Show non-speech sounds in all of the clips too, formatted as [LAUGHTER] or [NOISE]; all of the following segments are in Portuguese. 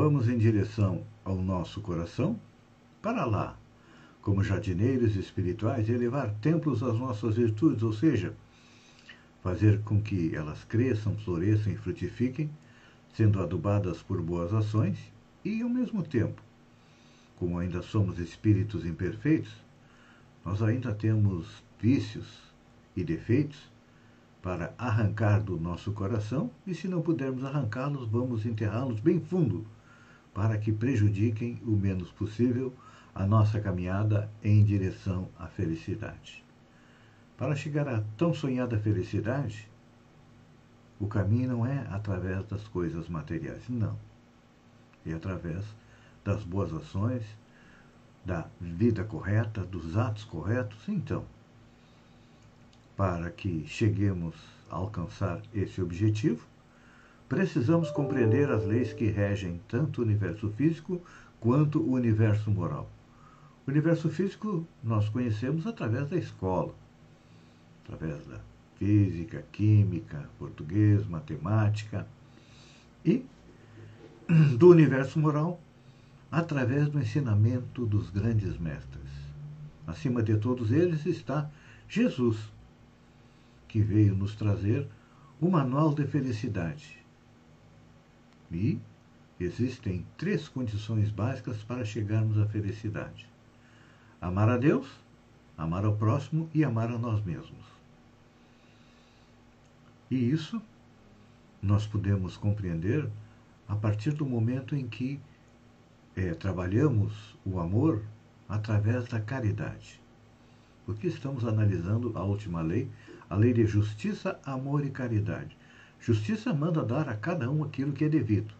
vamos em direção ao nosso coração? Para lá, como jardineiros espirituais, elevar templos às nossas virtudes, ou seja, fazer com que elas cresçam, floresçam e frutifiquem, sendo adubadas por boas ações e, ao mesmo tempo, como ainda somos espíritos imperfeitos, nós ainda temos vícios e defeitos para arrancar do nosso coração e, se não pudermos arrancá-los, vamos enterrá-los bem fundo para que prejudiquem o menos possível a nossa caminhada em direção à felicidade. Para chegar à tão sonhada felicidade, o caminho não é através das coisas materiais, não. É através das boas ações, da vida correta, dos atos corretos. Então, para que cheguemos a alcançar esse objetivo, precisamos compreender as leis que regem tanto o universo físico quanto o universo moral. O universo físico nós conhecemos através da escola, através da física, química, português, matemática e do universo moral através do ensinamento dos grandes mestres. Acima de todos eles está Jesus, que veio nos trazer o manual de felicidade. E existem três condições básicas para chegarmos à felicidade Amar a Deus, amar ao próximo e amar a nós mesmos. E isso nós podemos compreender a partir do momento em que é, trabalhamos o amor através da caridade. Porque estamos analisando a última lei, a lei de justiça, amor e caridade. Justiça manda dar a cada um aquilo que é devido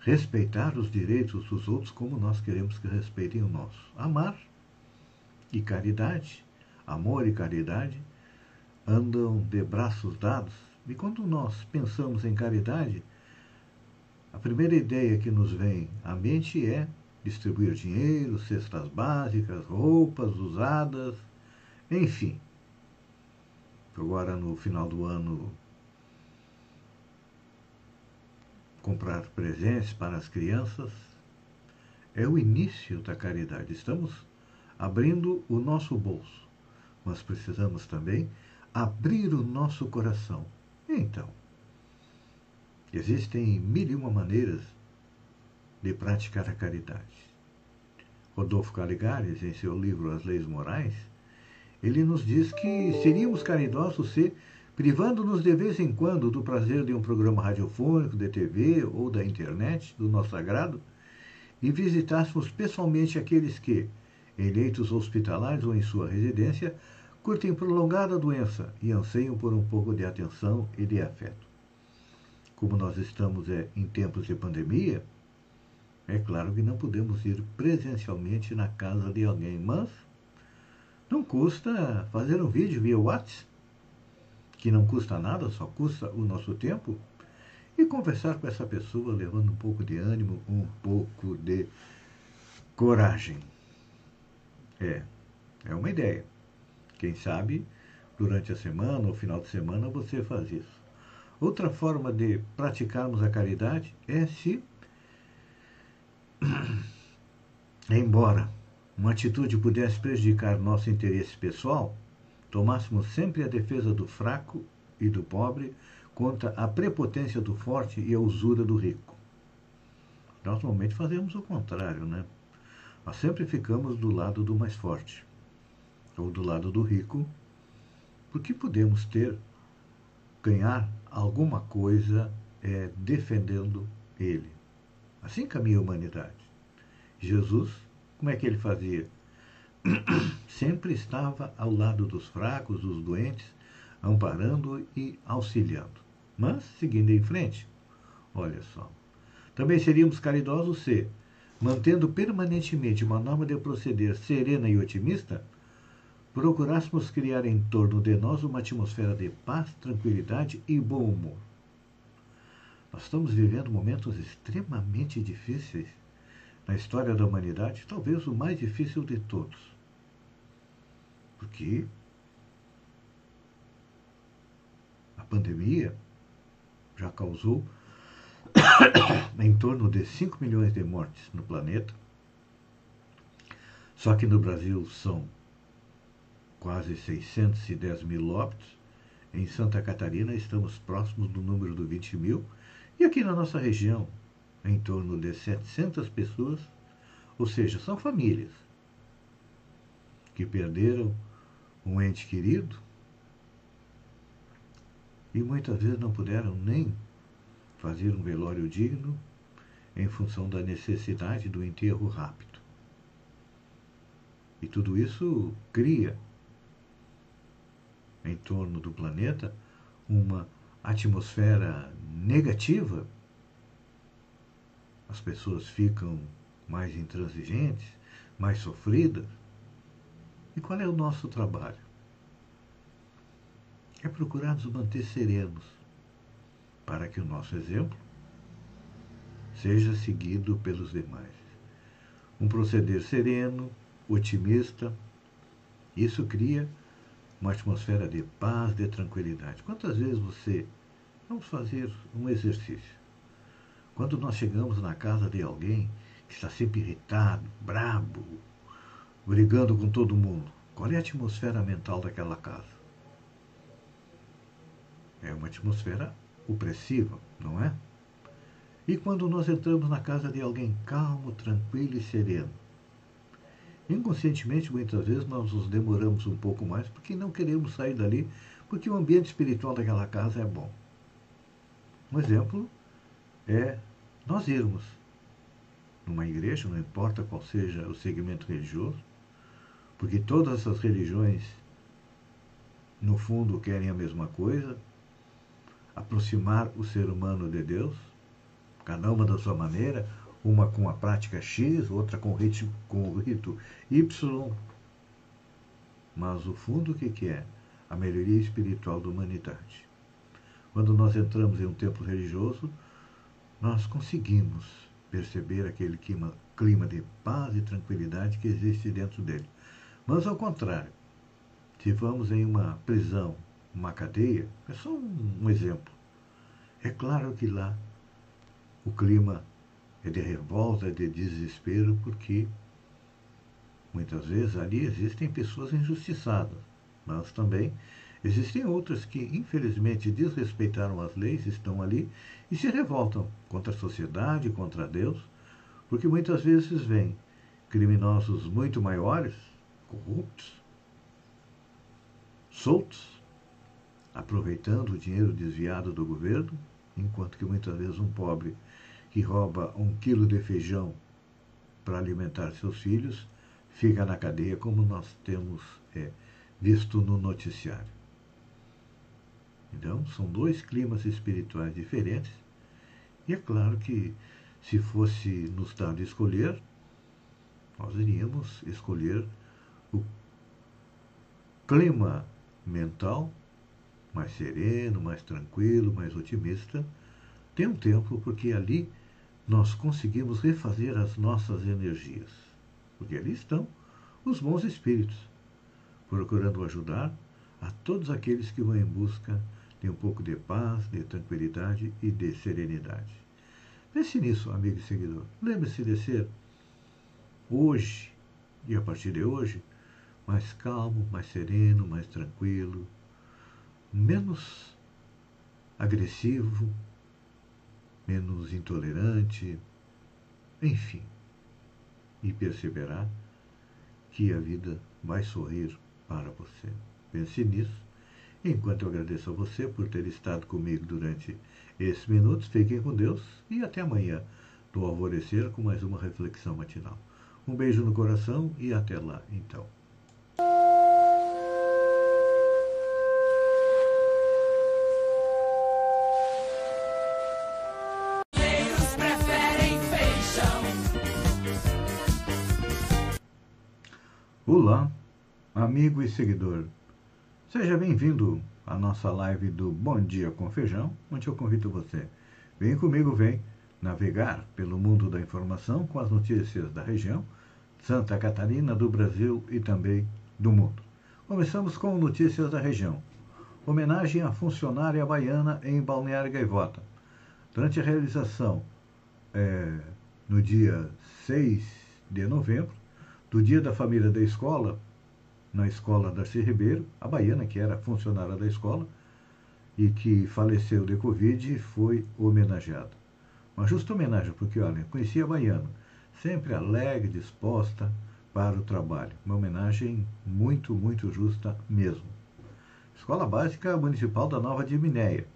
respeitar os direitos dos outros como nós queremos que respeitem o nosso. Amar e caridade, amor e caridade andam de braços dados. E quando nós pensamos em caridade, a primeira ideia que nos vem à mente é distribuir dinheiro, cestas básicas, roupas usadas, enfim. Agora, no final do ano, comprar presentes para as crianças é o início da caridade. Estamos abrindo o nosso bolso, mas precisamos também abrir o nosso coração. Então, existem mil e uma maneiras de praticar a caridade. Rodolfo Caligares, em seu livro As Leis Morais, ele nos diz que seríamos caridosos se privando-nos de vez em quando do prazer de um programa radiofônico, de TV ou da internet, do nosso agrado, e visitássemos pessoalmente aqueles que, em leitos hospitalares ou em sua residência, curtem prolongada doença e anseiam por um pouco de atenção e de afeto. Como nós estamos é, em tempos de pandemia, é claro que não podemos ir presencialmente na casa de alguém, mas não custa fazer um vídeo via WhatsApp que não custa nada, só custa o nosso tempo, e conversar com essa pessoa levando um pouco de ânimo, um pouco de coragem. É, é uma ideia. Quem sabe, durante a semana ou final de semana, você faz isso. Outra forma de praticarmos a caridade é se, [COUGHS] embora uma atitude pudesse prejudicar nosso interesse pessoal, tomássemos sempre a defesa do fraco e do pobre contra a prepotência do forte e a usura do rico. Nós normalmente fazemos o contrário, né? Nós sempre ficamos do lado do mais forte ou do lado do rico, porque podemos ter, ganhar alguma coisa é, defendendo ele. Assim caminha a humanidade. Jesus, como é que ele fazia? Sempre estava ao lado dos fracos, dos doentes, amparando e auxiliando. Mas, seguindo em frente, olha só, Também seríamos caridosos se, mantendo permanentemente uma norma de proceder serena e otimista, procurássemos criar em torno de nós uma atmosfera de paz, tranquilidade e bom humor. Nós estamos vivendo momentos extremamente difíceis na história da humanidade, talvez o mais difícil de todos. Porque a pandemia já causou [COUGHS] em torno de 5 milhões de mortes no planeta. Só que no Brasil são quase 610 mil óbitos. Em Santa Catarina estamos próximos do número do 20 mil. E aqui na nossa região, em torno de 700 pessoas, ou seja, são famílias que perderam um ente querido e muitas vezes não puderam nem fazer um velório digno em função da necessidade do enterro rápido. E tudo isso cria em torno do planeta uma atmosfera negativa. As pessoas ficam mais intransigentes, mais sofridas. E qual é o nosso trabalho? É procurar nos manter serenos, para que o nosso exemplo seja seguido pelos demais. Um proceder sereno, otimista, isso cria uma atmosfera de paz, de tranquilidade. Quantas vezes você. Vamos fazer um exercício. Quando nós chegamos na casa de alguém que está sempre irritado, brabo, brigando com todo mundo, qual é a atmosfera mental daquela casa? É uma atmosfera opressiva, não é? E quando nós entramos na casa de alguém calmo, tranquilo e sereno? Inconscientemente, muitas vezes, nós nos demoramos um pouco mais porque não queremos sair dali, porque o ambiente espiritual daquela casa é bom. Um exemplo é nós irmos numa igreja, não importa qual seja o segmento religioso, porque todas essas religiões, no fundo, querem a mesma coisa, aproximar o ser humano de Deus, cada uma da sua maneira, uma com a prática X, outra com o rito, com o rito Y. Mas o fundo o que, que é? A melhoria espiritual da humanidade. Quando nós entramos em um templo religioso, nós conseguimos perceber aquele clima, clima de paz e tranquilidade que existe dentro dele. Mas ao contrário, se vamos em uma prisão uma cadeia, é só um, um exemplo. É claro que lá o clima é de revolta, de desespero, porque muitas vezes ali existem pessoas injustiçadas, mas também existem outras que, infelizmente, desrespeitaram as leis, estão ali e se revoltam contra a sociedade, contra Deus, porque muitas vezes vêm criminosos muito maiores, corruptos, soltos, aproveitando o dinheiro desviado do governo, enquanto que muitas vezes um pobre que rouba um quilo de feijão para alimentar seus filhos fica na cadeia, como nós temos é, visto no noticiário. Então, são dois climas espirituais diferentes, e é claro que se fosse nos dado escolher, nós iríamos escolher o clima mental mais sereno, mais tranquilo, mais otimista, tem um templo porque ali nós conseguimos refazer as nossas energias. Porque ali estão os bons espíritos, procurando ajudar a todos aqueles que vão em busca de um pouco de paz, de tranquilidade e de serenidade. Pense nisso, amigo e seguidor. Lembre-se de ser hoje e a partir de hoje mais calmo, mais sereno, mais tranquilo, menos agressivo, menos intolerante, enfim. E perceberá que a vida vai sorrir para você. Pense nisso. Enquanto eu agradeço a você por ter estado comigo durante esses minutos, fiquem com Deus e até amanhã, do alvorecer, com mais uma reflexão matinal. Um beijo no coração e até lá, então. Olá, amigo e seguidor. Seja bem-vindo à nossa live do Bom Dia com Feijão, onde eu convido você. Vem comigo, vem navegar pelo mundo da informação com as notícias da região, Santa Catarina, do Brasil e também do mundo. Começamos com notícias da região. Homenagem à funcionária baiana em Balneário Gaivota. Durante a realização, é, no dia 6 de novembro, do Dia da Família da Escola, na escola Darcy Ribeiro, a baiana, que era funcionária da escola e que faleceu de Covid, foi homenageada. Uma justa homenagem, porque, olha, conhecia a baiana, sempre alegre, disposta para o trabalho. Uma homenagem muito, muito justa mesmo. Escola Básica Municipal da Nova de Minéia.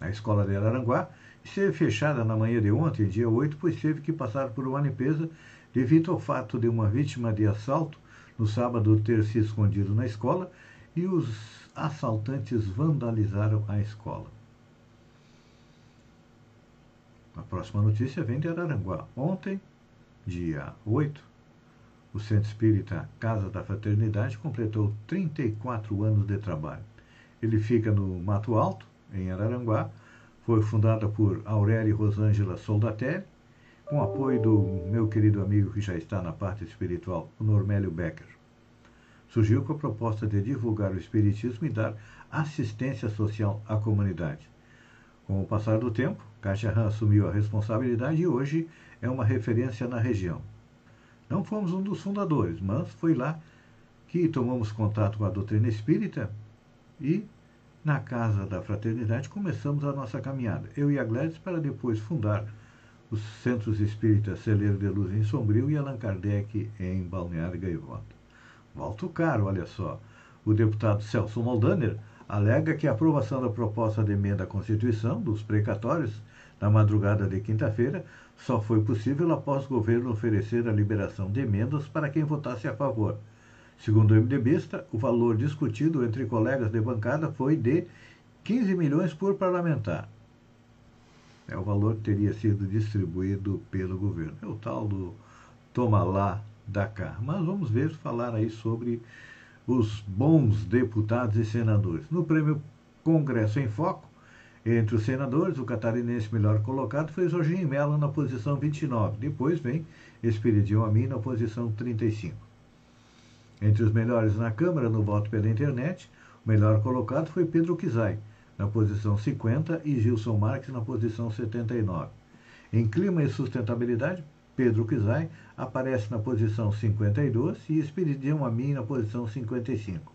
A escola de Araranguá esteve fechada na manhã de ontem, dia 8, pois teve que passar por uma limpeza devido ao fato de uma vítima de assalto no sábado ter se escondido na escola e os assaltantes vandalizaram a escola. A próxima notícia vem de Araranguá. Ontem, dia 8, o Centro Espírita Casa da Fraternidade completou 34 anos de trabalho. Ele fica no Mato Alto, em Araranguá, foi fundada por Aurélio Rosângela Soldatelli, com apoio do meu querido amigo que já está na parte espiritual, o Normélio Becker. Surgiu com a proposta de divulgar o Espiritismo e dar assistência social à comunidade. Com o passar do tempo, Caixa Han assumiu a responsabilidade e hoje é uma referência na região. Não fomos um dos fundadores, mas foi lá que tomamos contato com a doutrina espírita e, na Casa da Fraternidade, começamos a nossa caminhada. Eu e a Gladys para depois fundar os Centros Espíritas Celeiro de Luz em Sombrio e Allan Kardec em Balneário Gaivota. Volta caro, olha só. O deputado Celso Moldaner alega que a aprovação da proposta de emenda à Constituição dos precatórios na madrugada de quinta-feira só foi possível após o governo oferecer a liberação de emendas para quem votasse a favor. Segundo o MDBista, o valor discutido entre colegas de bancada foi de 15 milhões por parlamentar é o valor que teria sido distribuído pelo governo. É o tal do toma lá, da cá. Mas vamos ver, falar aí sobre os bons deputados e senadores. No prêmio Congresso em Foco, entre os senadores, o catarinense melhor colocado foi Jorginho Mello na posição 29. Depois vem Espiridion Amin na posição 35. Entre os melhores na Câmara, no voto pela internet, o melhor colocado foi Pedro Kizai, na posição 50 e Gilson Marques na posição 79. Em clima e sustentabilidade, Pedro Kizai aparece na posição 52 e Espiridião Amin na posição 55.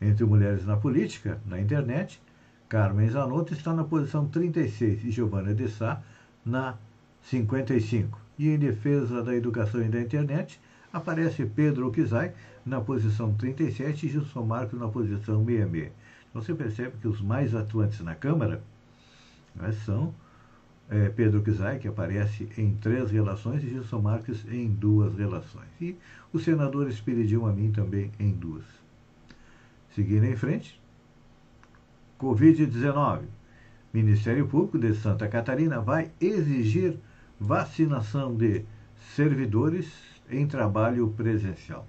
Entre mulheres na política, na internet, Carmen Zanotto está na posição 36 e Giovanna de Sá na 55. E em defesa da educação e da internet, aparece Pedro Kizai na posição 37 e Gilson Marques na posição 66. Você percebe que os mais atuantes na Câmara né, são é, Pedro Kizai, que aparece em três relações, e Gilson Marques em duas relações. E o senador Espiridion Amin também em duas. Seguindo em frente, Covid-19. Ministério Público de Santa Catarina vai exigir vacinação de servidores em trabalho presencial.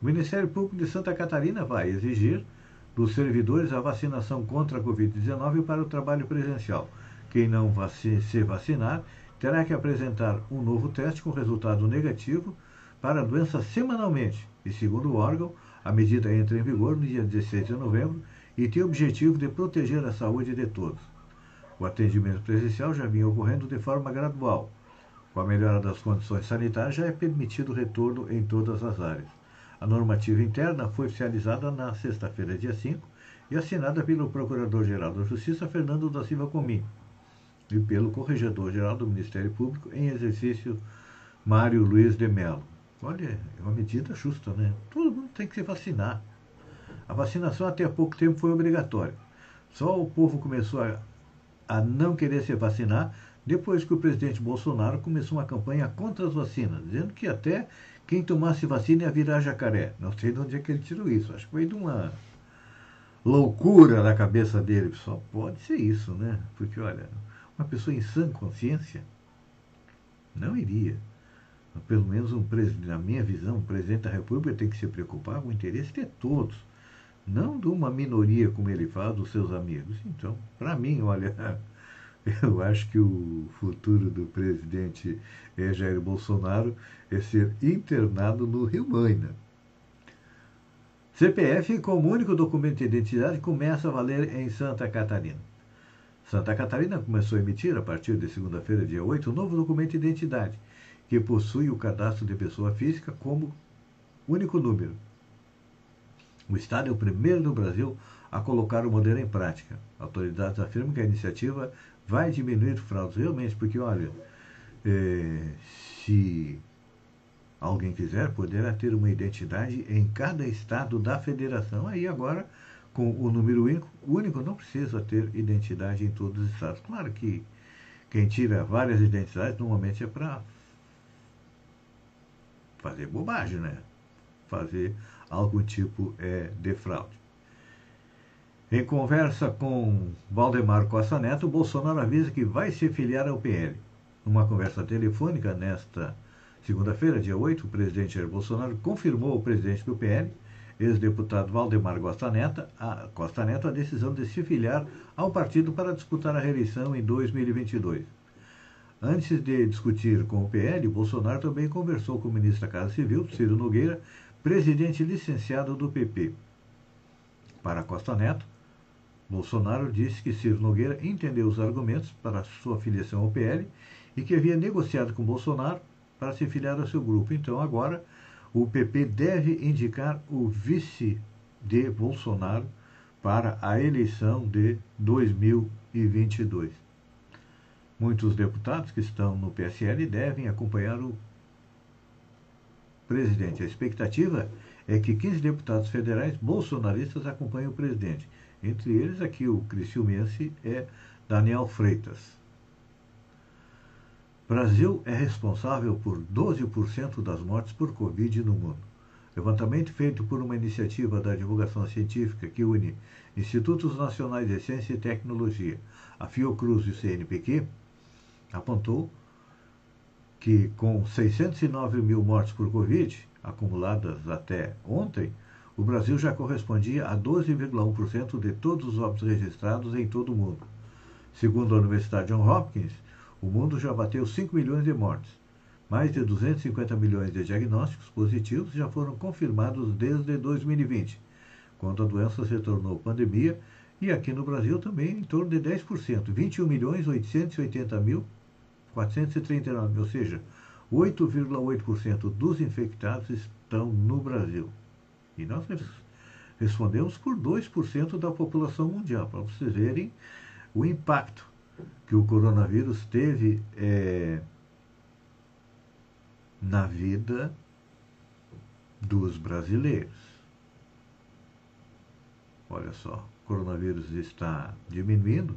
O Ministério Público de Santa Catarina vai exigir dos servidores a vacinação contra a Covid-19 para o trabalho presencial. Quem não vaci se vacinar terá que apresentar um novo teste com resultado negativo para a doença semanalmente. E, segundo o órgão, a medida entra em vigor no dia 16 de novembro e tem o objetivo de proteger a saúde de todos. O atendimento presencial já vinha ocorrendo de forma gradual. Com a melhora das condições sanitárias, já é permitido o retorno em todas as áreas. A normativa interna foi oficializada na sexta-feira, dia 5, e assinada pelo Procurador-Geral da Justiça, Fernando da Silva Comim, e pelo Corregedor-Geral do Ministério Público, em exercício, Mário Luiz de Mello. Olha, é uma medida justa, né? Todo mundo tem que se vacinar. A vacinação até há pouco tempo foi obrigatória. Só o povo começou a, a não querer se vacinar depois que o presidente Bolsonaro começou uma campanha contra as vacinas, dizendo que até quem tomasse vacina ia virar jacaré. Não sei de onde é que ele tirou isso. Acho que foi de uma loucura na cabeça dele. Só pode ser isso, né? Porque, olha, uma pessoa em sã consciência não iria pelo menos um na minha visão, o presidente da República tem que se preocupar com o interesse de todos, não de uma minoria, como ele faz, dos seus amigos. Então, para mim, olha, eu acho que o futuro do presidente Jair Bolsonaro é ser internado no Rio Maina. CPF como único documento de identidade começa a valer em Santa Catarina. Santa Catarina começou a emitir, a partir de segunda-feira, dia 8, um novo documento de identidade, que possui o cadastro de pessoa física como único número. O Estado é o primeiro no Brasil a colocar o modelo em prática. Autoridades afirmam que a iniciativa vai diminuir fraudes realmente, porque, olha, é, se alguém quiser, poderá ter uma identidade em cada estado da federação. Aí agora com o número único, único não precisa ter identidade em todos os estados. Claro que quem tira várias identidades normalmente é para fazer bobagem, né? Fazer algum tipo é, de fraude. Em conversa com Valdemar Costa Neto, Bolsonaro avisa que vai se filiar ao PL. Numa conversa telefônica nesta segunda-feira, dia 8, o presidente Jair Bolsonaro confirmou ao presidente do PL ex-deputado Valdemar Costa Neto, a, Costa Neto a decisão de se filiar ao partido para disputar a reeleição em 2022. Antes de discutir com o PL, Bolsonaro também conversou com o ministro da Casa Civil, Ciro Nogueira, presidente licenciado do PP. Para Costa Neto, Bolsonaro disse que Ciro Nogueira entendeu os argumentos para sua filiação ao PL e que havia negociado com Bolsonaro para se filiar ao seu grupo. Então, agora, o PP deve indicar o vice de Bolsonaro para a eleição de 2022. Muitos deputados que estão no PSL devem acompanhar o presidente. A expectativa é que 15 deputados federais bolsonaristas acompanhem o presidente. Entre eles, aqui o criciumense é Daniel Freitas. Brasil é responsável por 12% das mortes por Covid no mundo. Levantamento feito por uma iniciativa da divulgação científica que une Institutos Nacionais de Ciência e Tecnologia, a Fiocruz e o CNPq, apontou que com 609 mil mortes por Covid, acumuladas até ontem, o Brasil já correspondia a 12,1% de todos os óbitos registrados em todo o mundo. Segundo a Universidade Johns Hopkins, o mundo já bateu 5 milhões de mortes. Mais de 250 milhões de diagnósticos positivos já foram confirmados desde 2020, quando a doença se tornou pandemia, e aqui no Brasil também em torno de 10%, 21 milhões 880 mil 439, ou seja, 8,8% dos infectados estão no Brasil. E nós respondemos por 2% da população mundial, para vocês verem o impacto que o coronavírus teve é, na vida dos brasileiros. Olha só, o coronavírus está diminuindo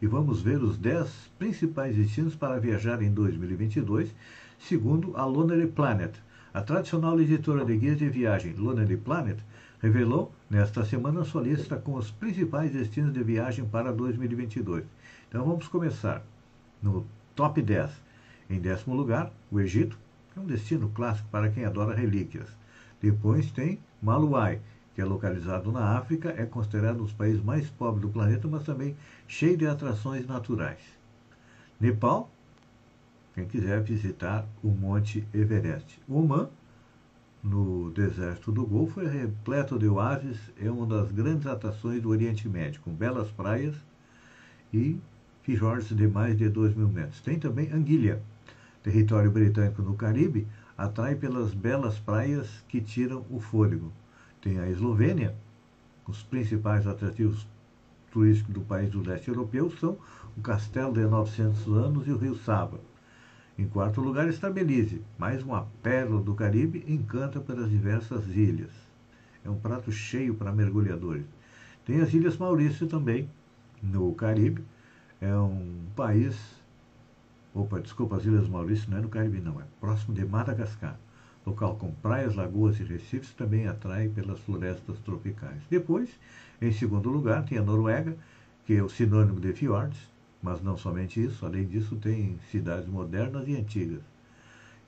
e vamos ver os 10 principais destinos para viajar em 2022, segundo a Lonely Planet. A tradicional editora de guias de viagem Lonely Planet revelou nesta semana sua lista com os principais destinos de viagem para 2022. Então vamos começar no top 10. Em décimo lugar, o Egito, que é um destino clássico para quem adora relíquias. Depois tem Maluai, que é localizado na África, é considerado um dos países mais pobres do planeta, mas também cheio de atrações naturais. Nepal, quem quiser visitar o Monte Everest. Oman, no deserto do Golfo, é repleto de oásis, é uma das grandes atrações do Oriente Médio, com belas praias e fjords de mais de 2 mil metros. Tem também Anguilha, território britânico no Caribe, atrai pelas belas praias que tiram o fôlego. Tem a Eslovênia, os principais atrativos turísticos do país do leste europeu são o castelo de 900 anos e o rio Sava. Em quarto lugar está Belize, mais uma pérola do Caribe, encanta pelas diversas ilhas. É um prato cheio para mergulhadores. Tem as Ilhas Maurício também, no Caribe. É um país. Opa, desculpa, as Ilhas Maurício não é no Caribe, não, é próximo de Madagascar. Local com praias, lagoas e recifes também atrai pelas florestas tropicais. Depois, em segundo lugar, tem a Noruega, que é o sinônimo de fiordes, mas não somente isso, além disso, tem cidades modernas e antigas.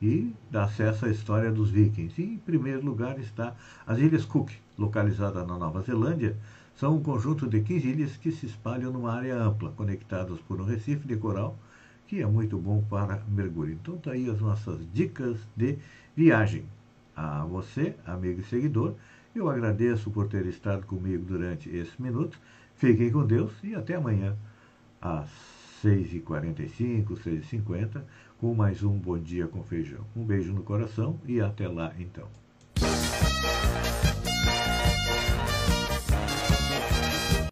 e dá acesso à história dos vikings. E, em primeiro lugar está as Ilhas Cook, localizadas na Nova Zelândia, são um conjunto de 15 ilhas que se espalham numa área ampla, conectadas por um recife de coral, que é muito bom para mergulho. Então tá aí as nossas dicas de viagem. A você, amigo e seguidor, eu agradeço por ter estado comigo durante esse minuto. Fiquem com Deus e até amanhã, às 6h45, 6h50, com mais um Bom Dia com Feijão. Um beijo no coração e até lá então.